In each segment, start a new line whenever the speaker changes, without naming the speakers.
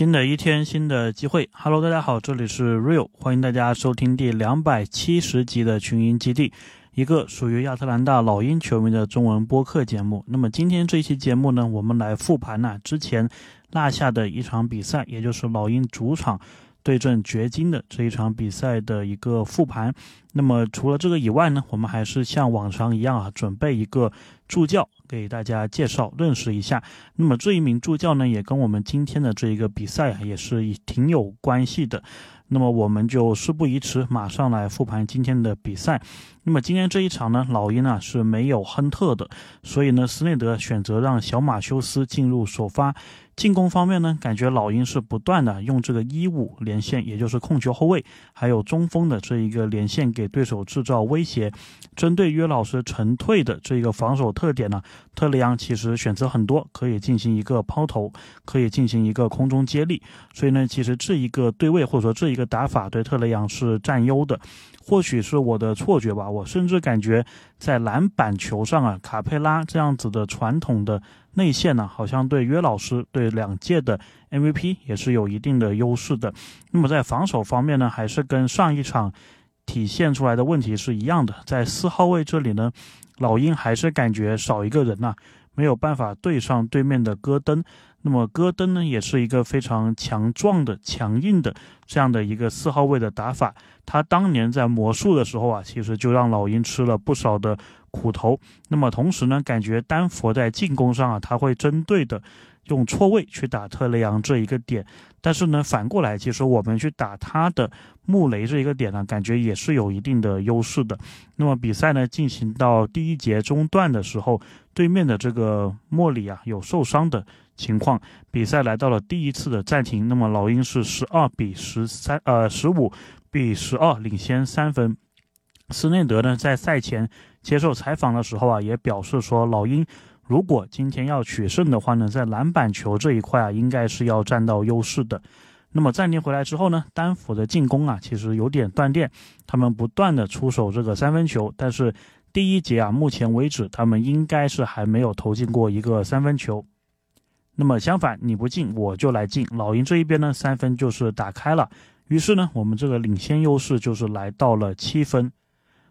新的一天，新的机会。Hello，大家好，这里是 Real，欢迎大家收听第两百七十集的群英基地，一个属于亚特兰大老鹰球迷的中文播客节目。那么今天这期节目呢，我们来复盘呢之前落下的一场比赛，也就是老鹰主场对阵掘金的这一场比赛的一个复盘。那么除了这个以外呢，我们还是像往常一样啊，准备一个助教。给大家介绍认识一下，那么这一名助教呢，也跟我们今天的这一个比赛啊，也是挺有关系的。那么我们就事不宜迟，马上来复盘今天的比赛。那么今天这一场呢，老鹰啊是没有亨特的，所以呢，斯内德选择让小马修斯进入首发。进攻方面呢，感觉老鹰是不断的用这个一五连线，也就是控球后卫，还有中锋的这一个连线给对手制造威胁。针对约老师沉退的这个防守特点呢，特雷杨其实选择很多，可以进行一个抛投，可以进行一个空中接力。所以呢，其实这一个对位或者说这一个打法对特雷杨是占优的。或许是我的错觉吧，我甚至感觉在篮板球上啊，卡佩拉这样子的传统的内线呢，好像对约老师对两届的 MVP 也是有一定的优势的。那么在防守方面呢，还是跟上一场体现出来的问题是一样的，在四号位这里呢，老鹰还是感觉少一个人呐，没有办法对上对面的戈登。那么戈登呢，也是一个非常强壮的、强硬的这样的一个四号位的打法。他当年在魔术的时候啊，其实就让老鹰吃了不少的苦头。那么同时呢，感觉丹佛在进攻上啊，他会针对的用错位去打特雷杨这一个点。但是呢，反过来，其实我们去打他的穆雷这一个点呢，感觉也是有一定的优势的。那么比赛呢进行到第一节中段的时候，对面的这个莫里啊有受伤的。情况，比赛来到了第一次的暂停。那么老鹰是十二比十三，呃，十五比十二领先三分。斯内德呢，在赛前接受采访的时候啊，也表示说，老鹰如果今天要取胜的话呢，在篮板球这一块啊，应该是要占到优势的。那么暂停回来之后呢，丹佛的进攻啊，其实有点断电，他们不断的出手这个三分球，但是第一节啊，目前为止他们应该是还没有投进过一个三分球。那么相反，你不进我就来进。老鹰这一边呢，三分就是打开了，于是呢，我们这个领先优势就是来到了七分。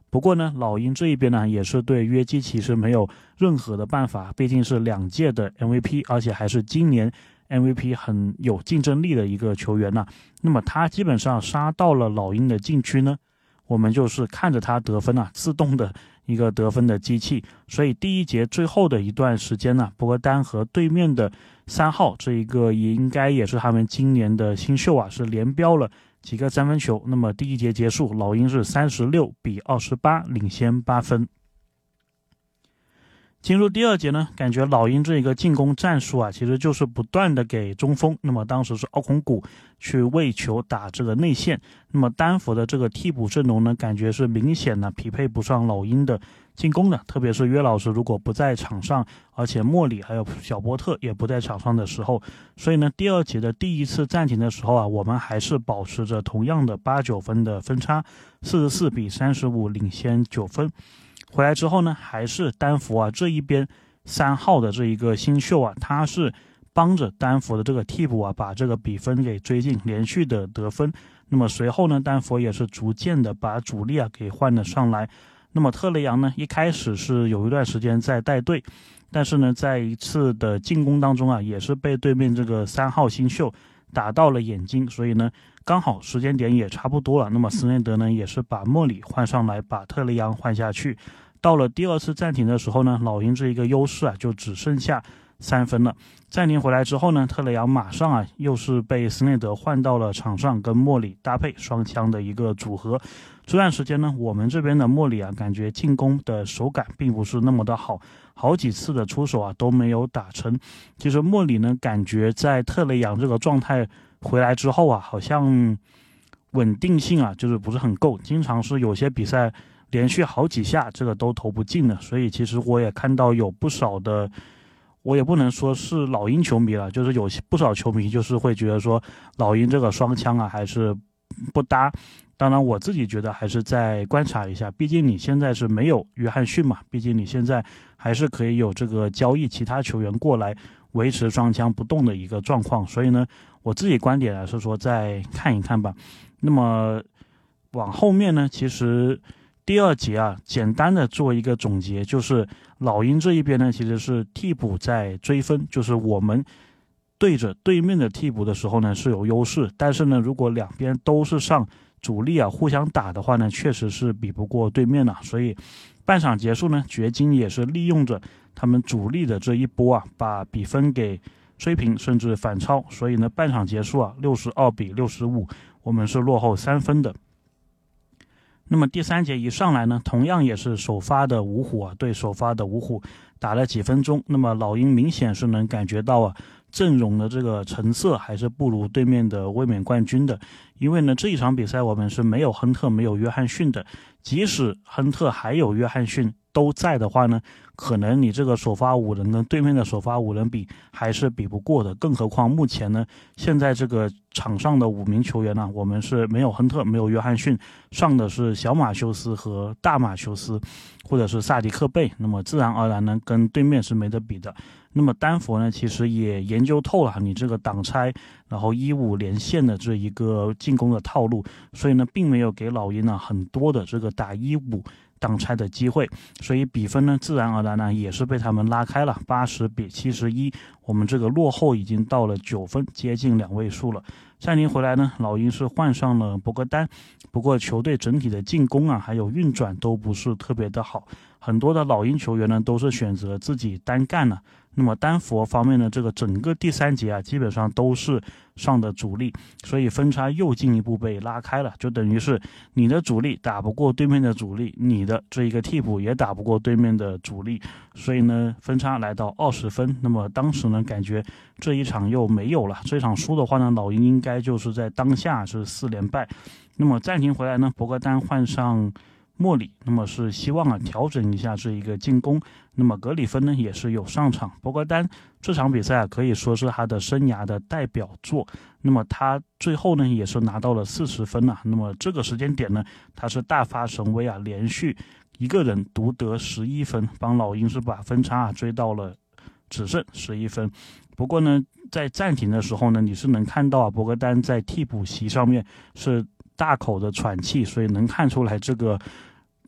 不过呢，老鹰这一边呢，也是对约基奇是没有任何的办法，毕竟是两届的 MVP，而且还是今年 MVP 很有竞争力的一个球员呐。那么他基本上杀到了老鹰的禁区呢，我们就是看着他得分啊，自动的。一个得分的机器，所以第一节最后的一段时间呢，博格丹和对面的三号这一个也应该也是他们今年的新秀啊，是连标了几个三分球。那么第一节结束，老鹰是三十六比二十八领先八分。进入第二节呢，感觉老鹰这一个进攻战术啊，其实就是不断的给中锋。那么当时是奥孔古去喂球打这个内线。那么丹佛的这个替补阵容呢，感觉是明显的匹配不上老鹰的进攻的。特别是约老师如果不在场上，而且莫里还有小波特也不在场上的时候，所以呢，第二节的第一次暂停的时候啊，我们还是保持着同样的八九分的分差，四十四比三十五领先九分。回来之后呢，还是丹佛啊这一边三号的这一个新秀啊，他是帮着丹佛的这个替补啊，把这个比分给追进，连续的得分。那么随后呢，丹佛也是逐渐的把主力啊给换了上来。那么特雷杨呢，一开始是有一段时间在带队，但是呢，在一次的进攻当中啊，也是被对面这个三号新秀打到了眼睛，所以呢。刚好时间点也差不多了，那么斯内德呢也是把莫里换上来，把特雷杨换下去。到了第二次暂停的时候呢，老鹰这一个优势啊就只剩下三分了。暂停回来之后呢，特雷杨马上啊又是被斯内德换到了场上，跟莫里搭配双枪的一个组合。这段时间呢，我们这边的莫里啊感觉进攻的手感并不是那么的好，好几次的出手啊都没有打成。其实莫里呢感觉在特雷杨这个状态。回来之后啊，好像稳定性啊，就是不是很够，经常是有些比赛连续好几下这个都投不进的。所以其实我也看到有不少的，我也不能说是老鹰球迷了，就是有些不少球迷就是会觉得说老鹰这个双枪啊还是不搭。当然我自己觉得还是再观察一下，毕竟你现在是没有约翰逊嘛，毕竟你现在还是可以有这个交易其他球员过来。维持双枪不动的一个状况。所以呢，我自己观点呢是说再看一看吧。那么往后面呢，其实第二节啊，简单的做一个总结，就是老鹰这一边呢，其实是替补在追分，就是我们对着对面的替补的时候呢是有优势，但是呢，如果两边都是上主力啊，互相打的话呢，确实是比不过对面的。所以半场结束呢，掘金也是利用着他们主力的这一波啊，把比分给追平，甚至反超。所以呢，半场结束啊，六十二比六十五，我们是落后三分的。那么第三节一上来呢，同样也是首发的五虎啊，对首发的五虎打了几分钟。那么老鹰明显是能感觉到啊，阵容的这个成色还是不如对面的卫冕冠军的。因为呢，这一场比赛我们是没有亨特、没有约翰逊的，即使亨特还有约翰逊。都在的话呢，可能你这个首发五人跟对面的首发五人比还是比不过的。更何况目前呢，现在这个场上的五名球员呢，我们是没有亨特，没有约翰逊，上的是小马修斯和大马修斯，或者是萨迪克贝。那么自然而然呢，跟对面是没得比的。那么丹佛呢，其实也研究透了你这个挡拆，然后一五连线的这一个进攻的套路，所以呢，并没有给老鹰呢很多的这个打一五。挡拆的机会，所以比分呢，自然而然呢，也是被他们拉开了，八十比七十一。我们这个落后已经到了九分，接近两位数了。暂停回来呢，老鹰是换上了博格丹，不过球队整体的进攻啊，还有运转都不是特别的好，很多的老鹰球员呢，都是选择自己单干了。那么丹佛方面呢，这个整个第三节啊，基本上都是上的主力，所以分差又进一步被拉开了，就等于是你的主力打不过对面的主力，你的这一个替补也打不过对面的主力，所以呢，分差来到二十分。那么当时呢，感觉这一场又没有了，这场输的话呢，老鹰应该就是在当下是四连败。那么暂停回来呢，博格丹换上。莫里，那么是希望啊调整一下这一个进攻。那么格里芬呢也是有上场。博格丹这场比赛啊可以说是他的生涯的代表作。那么他最后呢也是拿到了四十分啊。那么这个时间点呢他是大发神威啊，连续一个人独得十一分，帮老鹰是把分差啊追到了只剩十一分。不过呢在暂停的时候呢你是能看到啊博格丹在替补席上面是大口的喘气，所以能看出来这个。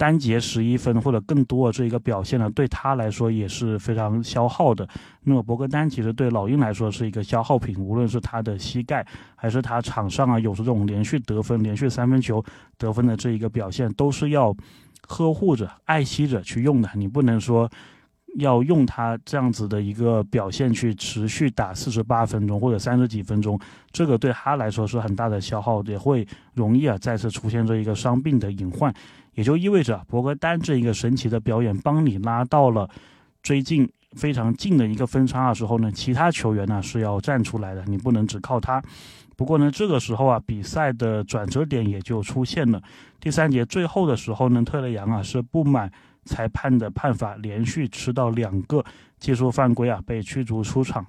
单节十一分或者更多的这一个表现呢，对他来说也是非常消耗的。那么博格丹其实对老鹰来说是一个消耗品，无论是他的膝盖，还是他场上啊有这种连续得分、连续三分球得分的这一个表现，都是要呵护着、爱惜着去用的。你不能说要用他这样子的一个表现去持续打四十八分钟或者三十几分钟，这个对他来说是很大的消耗，也会容易啊再次出现这一个伤病的隐患。也就意味着博格丹这一个神奇的表演，帮你拉到了最近非常近的一个分差的时候呢，其他球员呢是要站出来的，你不能只靠他。不过呢，这个时候啊，比赛的转折点也就出现了。第三节最后的时候呢，特雷杨啊是不满裁判的判罚，连续吃到两个技术犯规啊，被驱逐出场。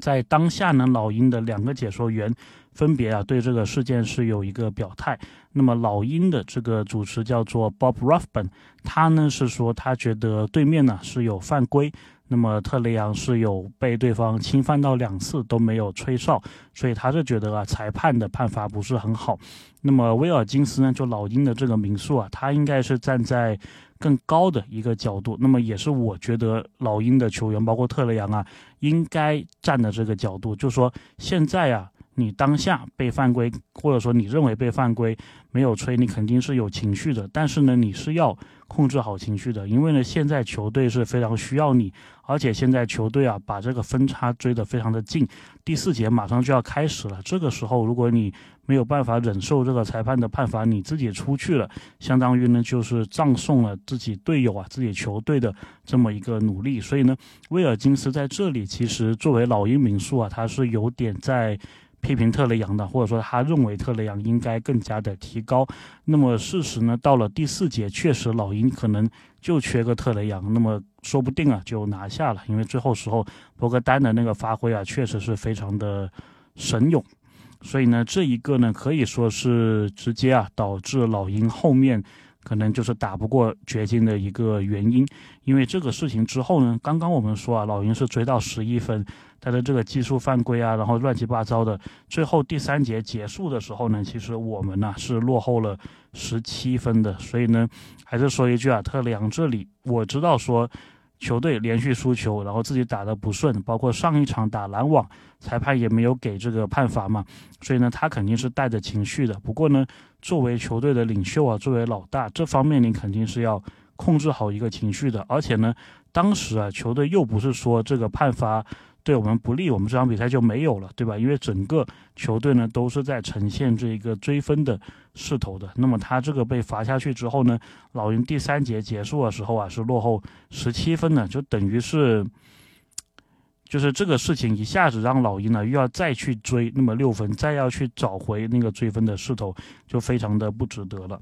在当下呢，老鹰的两个解说员。分别啊对这个事件是有一个表态。那么老鹰的这个主持叫做 Bob Ruffman，他呢是说他觉得对面呢是有犯规，那么特雷杨是有被对方侵犯到两次都没有吹哨，所以他是觉得啊裁判的判罚不是很好。那么威尔金斯呢就老鹰的这个民宿啊，他应该是站在更高的一个角度，那么也是我觉得老鹰的球员包括特雷杨啊应该站的这个角度，就说现在啊。你当下被犯规，或者说你认为被犯规没有吹，你肯定是有情绪的。但是呢，你是要控制好情绪的，因为呢，现在球队是非常需要你，而且现在球队啊把这个分差追得非常的近，第四节马上就要开始了。这个时候，如果你没有办法忍受这个裁判的判罚，你自己出去了，相当于呢就是葬送了自己队友啊、自己球队的这么一个努力。所以呢，威尔金斯在这里其实作为老鹰民宿啊，他是有点在。批评特雷杨的，或者说他认为特雷杨应该更加的提高。那么事实呢，到了第四节，确实老鹰可能就缺个特雷杨，那么说不定啊就拿下了。因为最后时候博格丹的那个发挥啊，确实是非常的神勇。所以呢，这一个呢可以说是直接啊导致老鹰后面可能就是打不过掘金的一个原因。因为这个事情之后呢，刚刚我们说啊，老鹰是追到十一分，他的这个技术犯规啊，然后乱七八糟的，最后第三节结束的时候呢，其实我们呢是落后了十七分的。所以呢，还是说一句啊，特雷杨这里我知道说。球队连续输球，然后自己打得不顺，包括上一场打篮网，裁判也没有给这个判罚嘛，所以呢，他肯定是带着情绪的。不过呢，作为球队的领袖啊，作为老大，这方面你肯定是要控制好一个情绪的。而且呢，当时啊，球队又不是说这个判罚。对我们不利，我们这场比赛就没有了，对吧？因为整个球队呢都是在呈现这一个追分的势头的。那么他这个被罚下去之后呢，老鹰第三节结束的时候啊是落后十七分的，就等于是，就是这个事情一下子让老鹰呢又要再去追那么六分，再要去找回那个追分的势头，就非常的不值得了。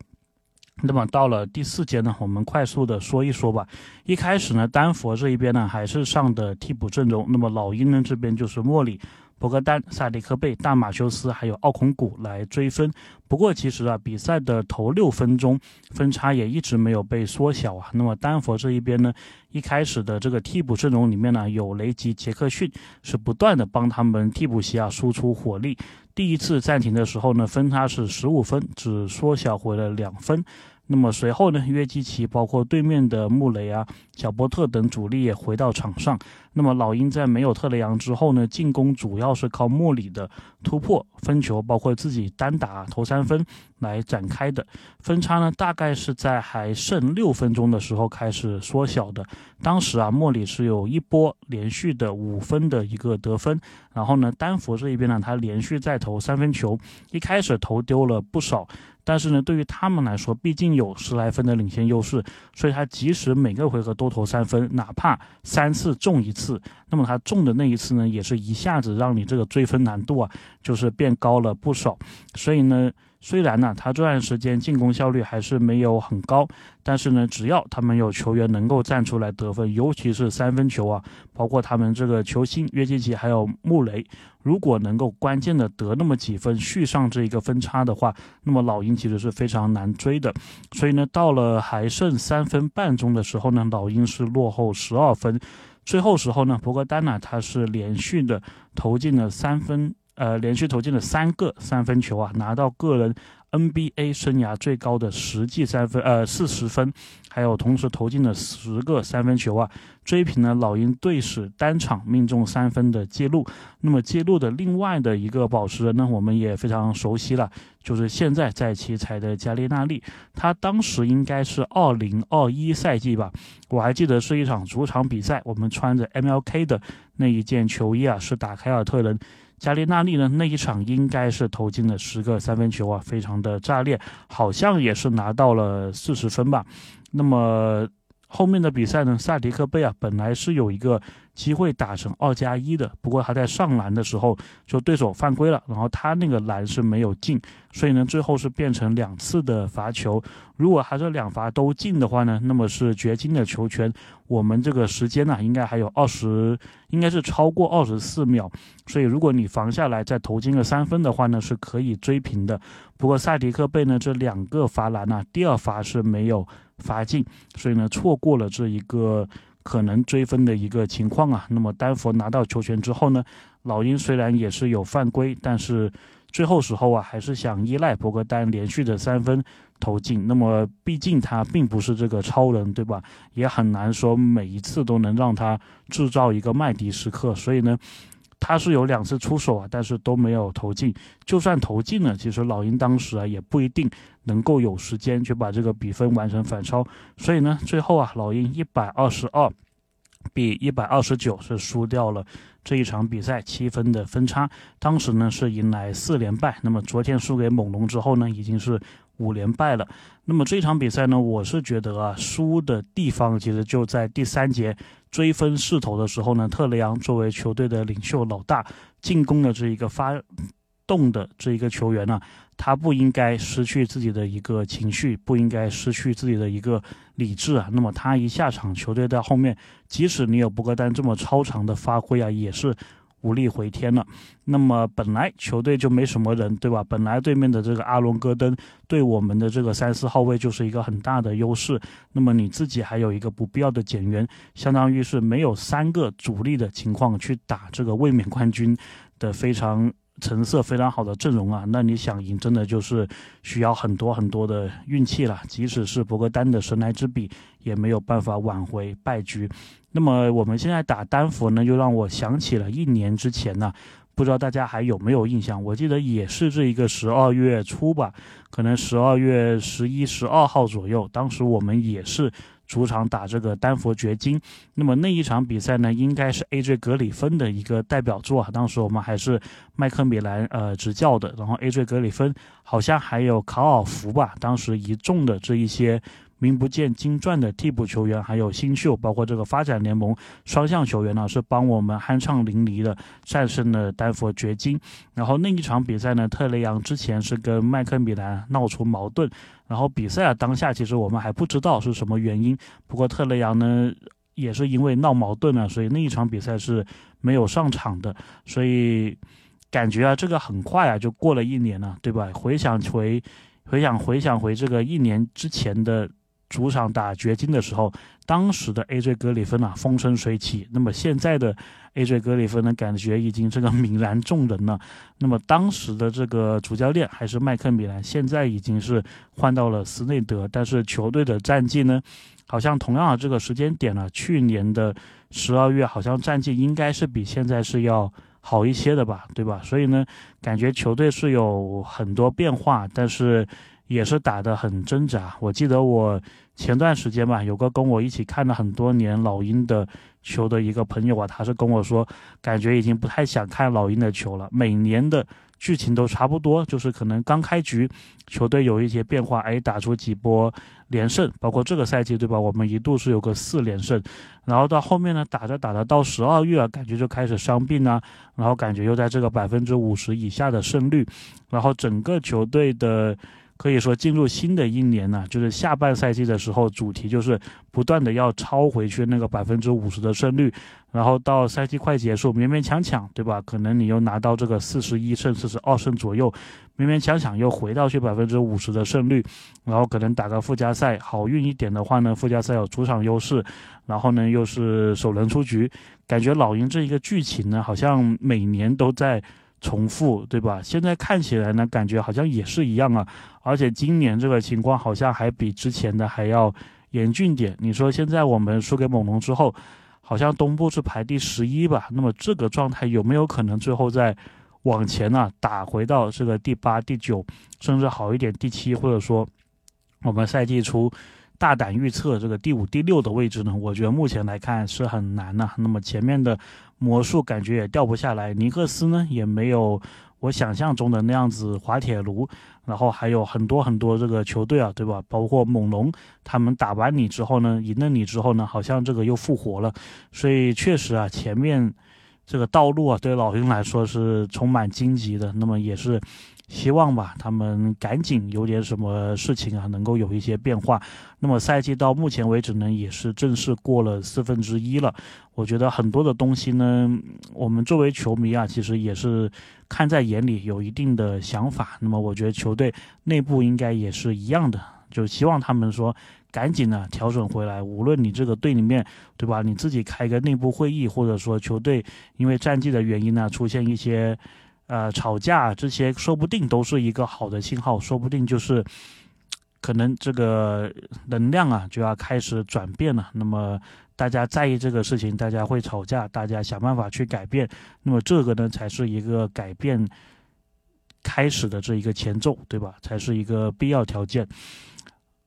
那么到了第四节呢，我们快速的说一说吧。一开始呢，丹佛这一边呢还是上的替补阵容。那么老鹰呢这边就是莫里、博格丹、萨迪克贝、大马修斯还有奥孔古来追分。不过其实啊，比赛的头六分钟分差也一直没有被缩小啊。那么丹佛这一边呢，一开始的这个替补阵容里面呢，有雷吉、杰克逊是不断的帮他们替补席啊输出火力。第一次暂停的时候呢，分差是十五分，只缩小回了两分。那么随后呢，约基奇包括对面的穆雷啊、小波特等主力也回到场上。那么老鹰在没有特雷杨之后呢，进攻主要是靠莫里的突破、分球，包括自己单打投三分来展开的。分差呢，大概是在还剩六分钟的时候开始缩小的。当时啊，莫里是有一波连续的五分的一个得分。然后呢，丹佛这一边呢，他连续在投三分球，一开始投丢了不少。但是呢，对于他们来说，毕竟有十来分的领先优势，所以他即使每个回合都投三分，哪怕三次中一次，那么他中的那一次呢，也是一下子让你这个追分难度啊，就是变高了不少。所以呢。虽然呢，他这段时间进攻效率还是没有很高，但是呢，只要他们有球员能够站出来得分，尤其是三分球啊，包括他们这个球星约基奇还有穆雷，如果能够关键的得那么几分，续上这一个分差的话，那么老鹰其实是非常难追的。所以呢，到了还剩三分半钟的时候呢，老鹰是落后十二分。最后时候呢，博格丹呢，他是连续的投进了三分。呃，连续投进了三个三分球啊，拿到个人 NBA 生涯最高的实际三分，呃，四十分，还有同时投进了十个三分球啊，追平了老鹰队史单场命中三分的记录。那么记录的另外的一个保持人呢，我们也非常熟悉了，就是现在在奇才的加利纳利，他当时应该是二零二一赛季吧，我还记得是一场主场比赛，我们穿着 MLK 的那一件球衣啊，是打凯尔特人。加利纳利呢？那一场应该是投进了十个三分球啊，非常的炸裂，好像也是拿到了四十分吧。那么。后面的比赛呢，萨迪克贝啊，本来是有一个机会打成二加一的，不过他在上篮的时候就对手犯规了，然后他那个篮是没有进，所以呢，最后是变成两次的罚球。如果还是两罚都进的话呢，那么是掘金的球权。我们这个时间呢，应该还有二十，应该是超过二十四秒，所以如果你防下来再投进个三分的话呢，是可以追平的。不过萨迪克贝呢，这两个罚篮呢，第二罚是没有。罚进，所以呢，错过了这一个可能追分的一个情况啊。那么丹佛拿到球权之后呢，老鹰虽然也是有犯规，但是最后时候啊，还是想依赖博格丹连续的三分投进。那么毕竟他并不是这个超人，对吧？也很难说每一次都能让他制造一个麦迪时刻。所以呢。他是有两次出手啊，但是都没有投进。就算投进了，其实老鹰当时啊也不一定能够有时间去把这个比分完成反超。所以呢，最后啊，老鹰一百二十二比一百二十九是输掉了这一场比赛，七分的分差。当时呢是迎来四连败。那么昨天输给猛龙之后呢，已经是五连败了。那么这场比赛呢，我是觉得啊，输的地方其实就在第三节。追分势头的时候呢，特雷杨作为球队的领袖老大，进攻的这一个发动的这一个球员呢，他不应该失去自己的一个情绪，不应该失去自己的一个理智啊。那么他一下场，球队在后面，即使你有博格丹这么超常的发挥啊，也是无力回天了。那么本来球队就没什么人，对吧？本来对面的这个阿隆戈登对我们的这个三四号位就是一个很大的优势。那么你自己还有一个不必要的减员，相当于是没有三个主力的情况去打这个卫冕冠军的非常。成色非常好的阵容啊，那你想赢真的就是需要很多很多的运气了。即使是博格丹的神来之笔，也没有办法挽回败局。那么我们现在打丹佛呢，又让我想起了一年之前呢，不知道大家还有没有印象？我记得也是这一个十二月初吧，可能十二月十一、十二号左右，当时我们也是。主场打这个丹佛掘金，那么那一场比赛呢，应该是 AJ 格里芬的一个代表作啊。当时我们还是麦克米兰呃执教的，然后 AJ 格里芬好像还有考尔福吧，当时一众的这一些。名不见经传的替补球员，还有新秀，包括这个发展联盟双向球员呢，是帮我们酣畅淋漓的战胜了丹佛掘金。然后那一场比赛呢，特雷杨之前是跟麦克米兰闹出矛盾，然后比赛啊当下其实我们还不知道是什么原因。不过特雷杨呢也是因为闹矛盾了，所以那一场比赛是没有上场的。所以感觉啊，这个很快啊就过了一年了，对吧？回想回回想回想回这个一年之前的。主场打掘金的时候，当时的 AJ 格里芬啊风生水起。那么现在的 AJ 格里芬呢，感觉已经这个泯然众人了。那么当时的这个主教练还是麦克米兰，现在已经是换到了斯内德。但是球队的战绩呢，好像同样的这个时间点呢，去年的十二月好像战绩应该是比现在是要好一些的吧，对吧？所以呢，感觉球队是有很多变化，但是。也是打得很挣扎。我记得我前段时间吧，有个跟我一起看了很多年老鹰的球的一个朋友啊，他是跟我说，感觉已经不太想看老鹰的球了。每年的剧情都差不多，就是可能刚开局球队有一些变化，哎，打出几波连胜，包括这个赛季对吧？我们一度是有个四连胜，然后到后面呢，打着打着到十二月啊，感觉就开始伤病啊，然后感觉又在这个百分之五十以下的胜率，然后整个球队的。可以说进入新的一年呢，就是下半赛季的时候，主题就是不断的要超回去那个百分之五十的胜率，然后到赛季快结束，勉勉强强，对吧？可能你又拿到这个四十一胜、四十二胜左右，勉勉强强又回到去百分之五十的胜率，然后可能打个附加赛，好运一点的话呢，附加赛有主场优势，然后呢又是首轮出局，感觉老鹰这一个剧情呢，好像每年都在。重复对吧？现在看起来呢，感觉好像也是一样啊。而且今年这个情况好像还比之前的还要严峻点。你说现在我们输给猛龙之后，好像东部是排第十一吧？那么这个状态有没有可能最后再往前呢？打回到这个第八、第九，甚至好一点第七，或者说我们赛季初大胆预测这个第五、第六的位置呢？我觉得目前来看是很难的。那么前面的。魔术感觉也掉不下来，尼克斯呢也没有我想象中的那样子滑铁卢，然后还有很多很多这个球队啊，对吧？包括猛龙，他们打完你之后呢，赢了你之后呢，好像这个又复活了，所以确实啊，前面这个道路啊，对老鹰来说是充满荆棘的，那么也是。希望吧，他们赶紧有点什么事情啊，能够有一些变化。那么赛季到目前为止呢，也是正式过了四分之一了。我觉得很多的东西呢，我们作为球迷啊，其实也是看在眼里，有一定的想法。那么我觉得球队内部应该也是一样的，就希望他们说赶紧呢调整回来。无论你这个队里面，对吧？你自己开一个内部会议，或者说球队因为战绩的原因呢，出现一些。呃，吵架这些说不定都是一个好的信号，说不定就是可能这个能量啊就要开始转变了。那么大家在意这个事情，大家会吵架，大家想办法去改变。那么这个呢，才是一个改变开始的这一个前奏，对吧？才是一个必要条件。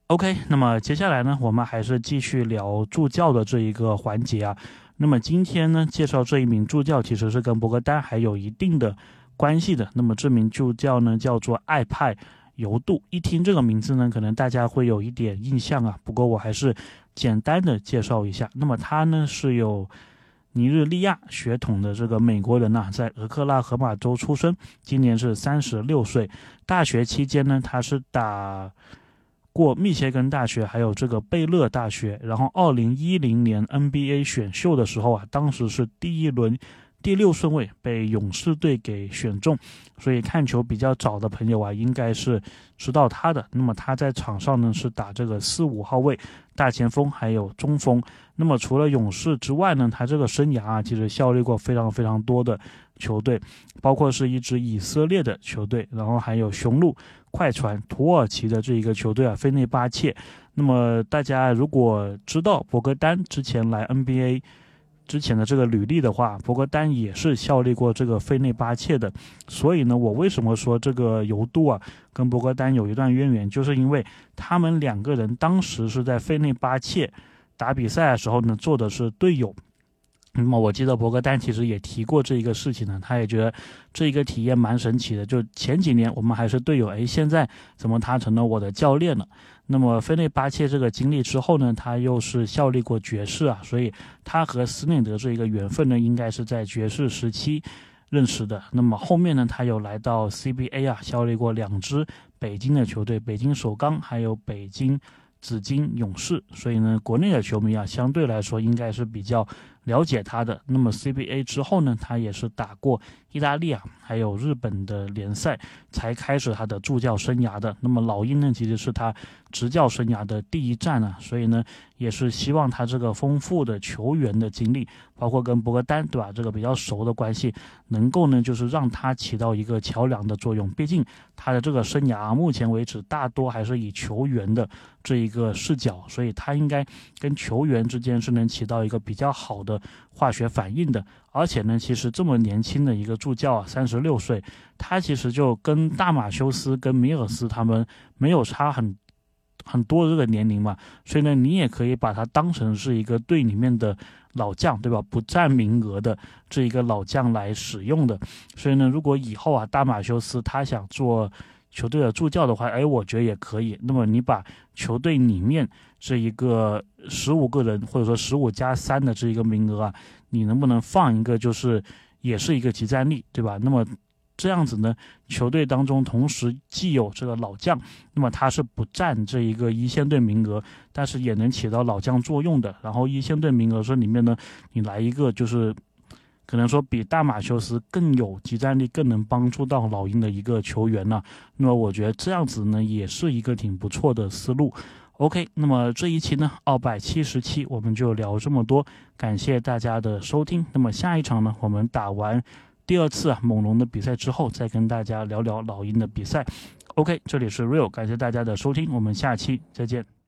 OK，那么接下来呢，我们还是继续聊助教的这一个环节啊。那么今天呢，介绍这一名助教，其实是跟博格丹还有一定的。关系的，那么这名助教呢，叫做艾派尤杜。一听这个名字呢，可能大家会有一点印象啊。不过我还是简单的介绍一下。那么他呢是有尼日利亚血统的这个美国人呐，在俄克拉荷马州出生，今年是三十六岁。大学期间呢，他是打过密歇根大学，还有这个贝勒大学。然后二零一零年 NBA 选秀的时候啊，当时是第一轮。第六顺位被勇士队给选中，所以看球比较早的朋友啊，应该是知道他的。那么他在场上呢是打这个四五号位大前锋，还有中锋。那么除了勇士之外呢，他这个生涯啊，其实效力过非常非常多的球队，包括是一支以色列的球队，然后还有雄鹿、快船、土耳其的这一个球队啊，费内巴切。那么大家如果知道博格丹之前来 NBA 之前的这个履历的话，博格丹也是效力过这个费内巴切的。所以呢，我为什么说这个尤杜啊跟博格丹有一段渊源，就是因为他们两个人当时是在费内巴切。打比赛的时候呢，做的是队友。那么我记得博格丹其实也提过这一个事情呢，他也觉得这一个体验蛮神奇的。就前几年我们还是队友，哎，现在怎么他成了我的教练了？那么菲内巴切这个经历之后呢，他又是效力过爵士啊，所以他和斯内德这一个缘分呢，应该是在爵士时期认识的。那么后面呢，他又来到 CBA 啊，效力过两支北京的球队，北京首钢还有北京。紫金勇士，所以呢，国内的球迷啊，相对来说应该是比较了解他的。那么 CBA 之后呢，他也是打过意大利啊，还有日本的联赛，才开始他的助教生涯的。那么老鹰呢，其实是他执教生涯的第一站啊，所以呢，也是希望他这个丰富的球员的经历，包括跟博格丹对吧，这个比较熟的关系，能够呢，就是让他起到一个桥梁的作用。毕竟他的这个生涯目前为止，大多还是以球员的。这一个视角，所以他应该跟球员之间是能起到一个比较好的化学反应的。而且呢，其实这么年轻的一个助教啊，三十六岁，他其实就跟大马修斯、跟米尔斯他们没有差很很多这个年龄嘛。所以呢，你也可以把他当成是一个队里面的老将，对吧？不占名额的这一个老将来使用的。所以呢，如果以后啊，大马修斯他想做。球队的助教的话，哎，我觉得也可以。那么你把球队里面这一个十五个人，或者说十五加三的这一个名额啊，你能不能放一个，就是也是一个集战力，对吧？那么这样子呢，球队当中同时既有这个老将，那么他是不占这一个一线队名额，但是也能起到老将作用的。然后一线队名额这里面呢，你来一个就是。可能说比大马修斯更有集战力，更能帮助到老鹰的一个球员呢。那么我觉得这样子呢，也是一个挺不错的思路。OK，那么这一期呢，二百七十七我们就聊这么多，感谢大家的收听。那么下一场呢，我们打完第二次啊猛龙的比赛之后，再跟大家聊聊老鹰的比赛。OK，这里是 Real，感谢大家的收听，我们下期再见。